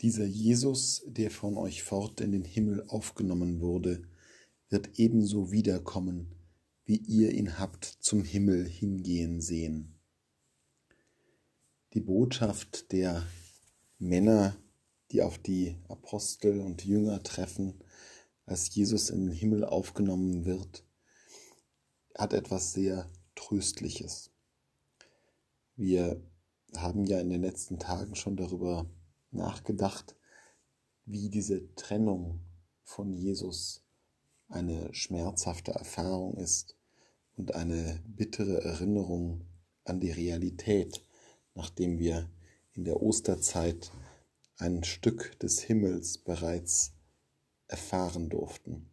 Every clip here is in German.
Dieser Jesus, der von euch fort in den Himmel aufgenommen wurde, wird ebenso wiederkommen, wie ihr ihn habt zum Himmel hingehen sehen. Die Botschaft der Männer, die auf die Apostel und Jünger treffen, als Jesus in den Himmel aufgenommen wird, hat etwas sehr Tröstliches. Wir haben ja in den letzten Tagen schon darüber nachgedacht, wie diese Trennung von Jesus eine schmerzhafte Erfahrung ist und eine bittere Erinnerung an die Realität, nachdem wir in der Osterzeit ein Stück des Himmels bereits erfahren durften.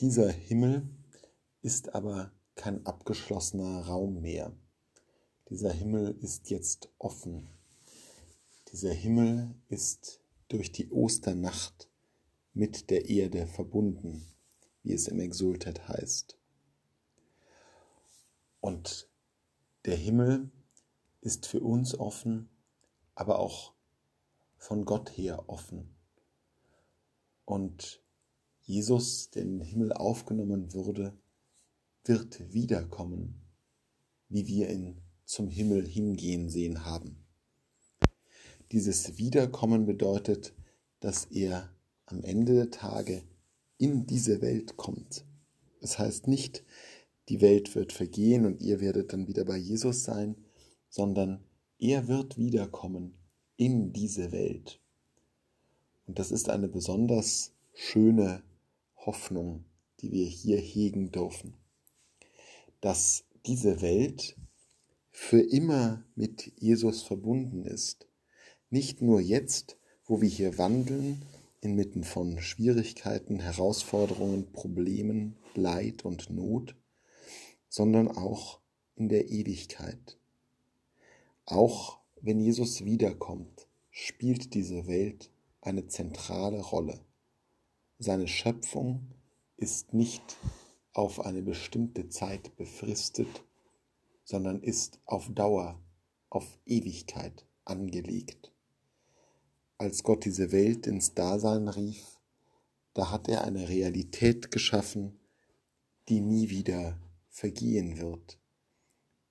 Dieser Himmel ist aber kein abgeschlossener Raum mehr. Dieser Himmel ist jetzt offen. Dieser Himmel ist durch die Osternacht mit der Erde verbunden, wie es im Exultet heißt. Und der Himmel ist für uns offen, aber auch von Gott her offen. Und Jesus, der in den Himmel aufgenommen wurde, wird wiederkommen, wie wir ihn zum Himmel hingehen sehen haben. Dieses Wiederkommen bedeutet, dass er am Ende der Tage in diese Welt kommt. Das heißt nicht, die Welt wird vergehen und ihr werdet dann wieder bei Jesus sein, sondern er wird wiederkommen in diese Welt. Und das ist eine besonders schöne Hoffnung, die wir hier hegen dürfen dass diese Welt für immer mit Jesus verbunden ist. Nicht nur jetzt, wo wir hier wandeln, inmitten von Schwierigkeiten, Herausforderungen, Problemen, Leid und Not, sondern auch in der Ewigkeit. Auch wenn Jesus wiederkommt, spielt diese Welt eine zentrale Rolle. Seine Schöpfung ist nicht auf eine bestimmte Zeit befristet, sondern ist auf Dauer, auf Ewigkeit angelegt. Als Gott diese Welt ins Dasein rief, da hat er eine Realität geschaffen, die nie wieder vergehen wird,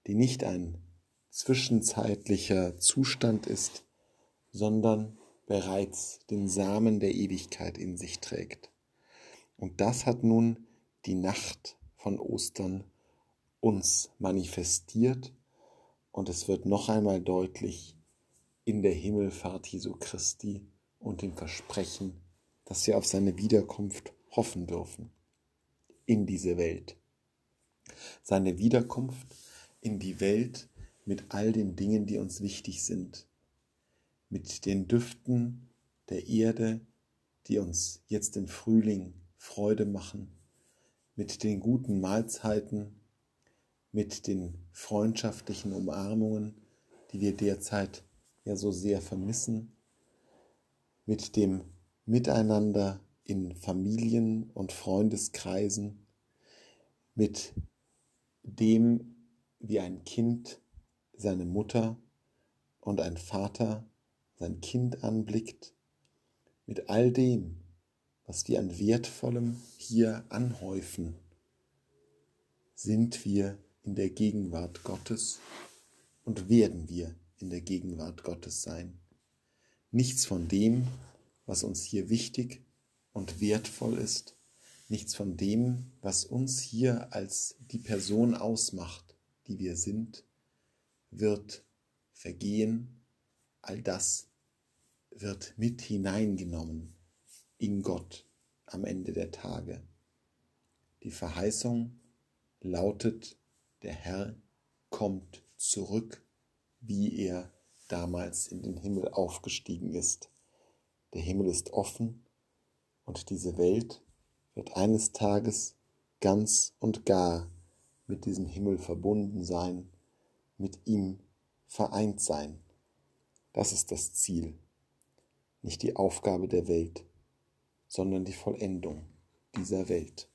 die nicht ein zwischenzeitlicher Zustand ist, sondern bereits den Samen der Ewigkeit in sich trägt. Und das hat nun die Nacht von Ostern uns manifestiert und es wird noch einmal deutlich in der Himmelfahrt Jesu Christi und dem Versprechen, dass wir auf seine Wiederkunft hoffen dürfen in diese Welt. Seine Wiederkunft in die Welt mit all den Dingen, die uns wichtig sind, mit den Düften der Erde, die uns jetzt im Frühling Freude machen, mit den guten Mahlzeiten, mit den freundschaftlichen Umarmungen, die wir derzeit ja so sehr vermissen, mit dem Miteinander in Familien und Freundeskreisen, mit dem, wie ein Kind seine Mutter und ein Vater sein Kind anblickt, mit all dem, was wir an Wertvollem hier anhäufen, sind wir in der Gegenwart Gottes und werden wir in der Gegenwart Gottes sein. Nichts von dem, was uns hier wichtig und wertvoll ist, nichts von dem, was uns hier als die Person ausmacht, die wir sind, wird vergehen, all das wird mit hineingenommen in Gott am Ende der Tage. Die Verheißung lautet, der Herr kommt zurück, wie er damals in den Himmel aufgestiegen ist. Der Himmel ist offen und diese Welt wird eines Tages ganz und gar mit diesem Himmel verbunden sein, mit ihm vereint sein. Das ist das Ziel, nicht die Aufgabe der Welt sondern die Vollendung dieser Welt.